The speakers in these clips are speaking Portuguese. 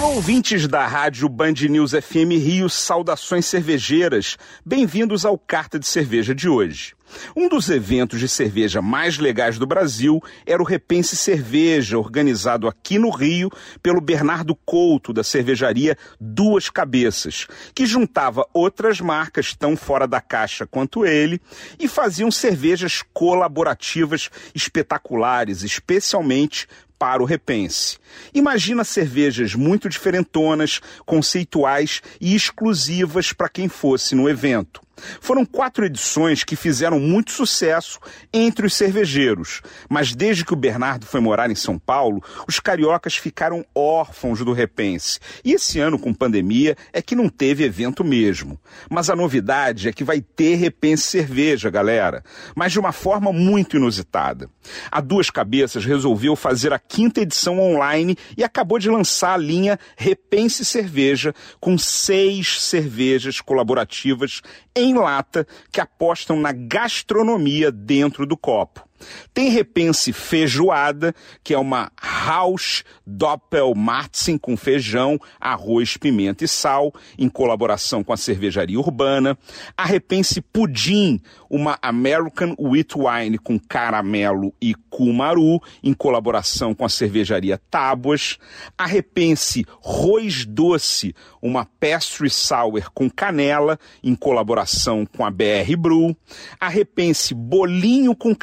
Alô, ouvintes da rádio Band News FM Rio, saudações cervejeiras. Bem-vindos ao Carta de Cerveja de hoje. Um dos eventos de cerveja mais legais do Brasil era o Repense Cerveja, organizado aqui no Rio pelo Bernardo Couto, da cervejaria Duas Cabeças, que juntava outras marcas tão fora da caixa quanto ele e faziam cervejas colaborativas espetaculares, especialmente para o repense. Imagina cervejas muito diferentonas, conceituais e exclusivas para quem fosse no evento. Foram quatro edições que fizeram muito sucesso entre os cervejeiros, mas desde que o Bernardo foi morar em São Paulo, os cariocas ficaram órfãos do Repense. E esse ano, com pandemia, é que não teve evento mesmo. Mas a novidade é que vai ter Repense Cerveja, galera, mas de uma forma muito inusitada. A Duas Cabeças resolveu fazer a quinta edição online e acabou de lançar a linha Repense Cerveja com seis cervejas colaborativas em lata que apostam na gastronomia dentro do copo. Tem Repense Feijoada, que é uma Haus Doppelmarzen com feijão, arroz, pimenta e sal, em colaboração com a cervejaria urbana. A Repense Pudim, uma American Wheat Wine com caramelo e cumaru, em colaboração com a cervejaria Tábuas. A Repense Rois Doce, uma Pastry Sour com canela, em colaboração com a BR Brew. A Repense Bolinho com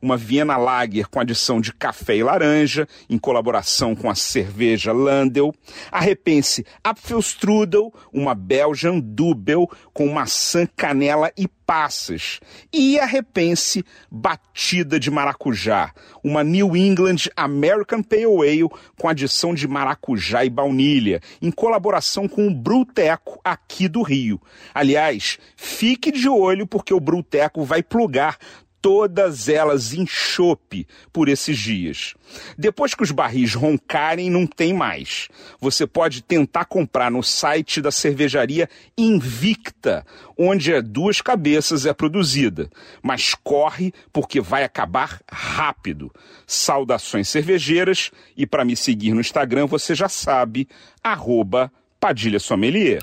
Uma Viena Lager com adição de café e laranja, em colaboração com a cerveja Landel. A Repense Apfelstrudel, uma Belgian Dubel com maçã, canela e passas. E a Repense Batida de Maracujá, uma New England American Pale Ale com adição de maracujá e baunilha, em colaboração com o Bruteco aqui do Rio. Aliás, fique de olho porque o Bruteco vai plugar todas elas em chope por esses dias. Depois que os barris roncarem, não tem mais. Você pode tentar comprar no site da cervejaria Invicta, onde a duas cabeças é produzida. Mas corre porque vai acabar rápido. Saudações cervejeiras e para me seguir no Instagram você já sabe, arroba Padilha Sommelier.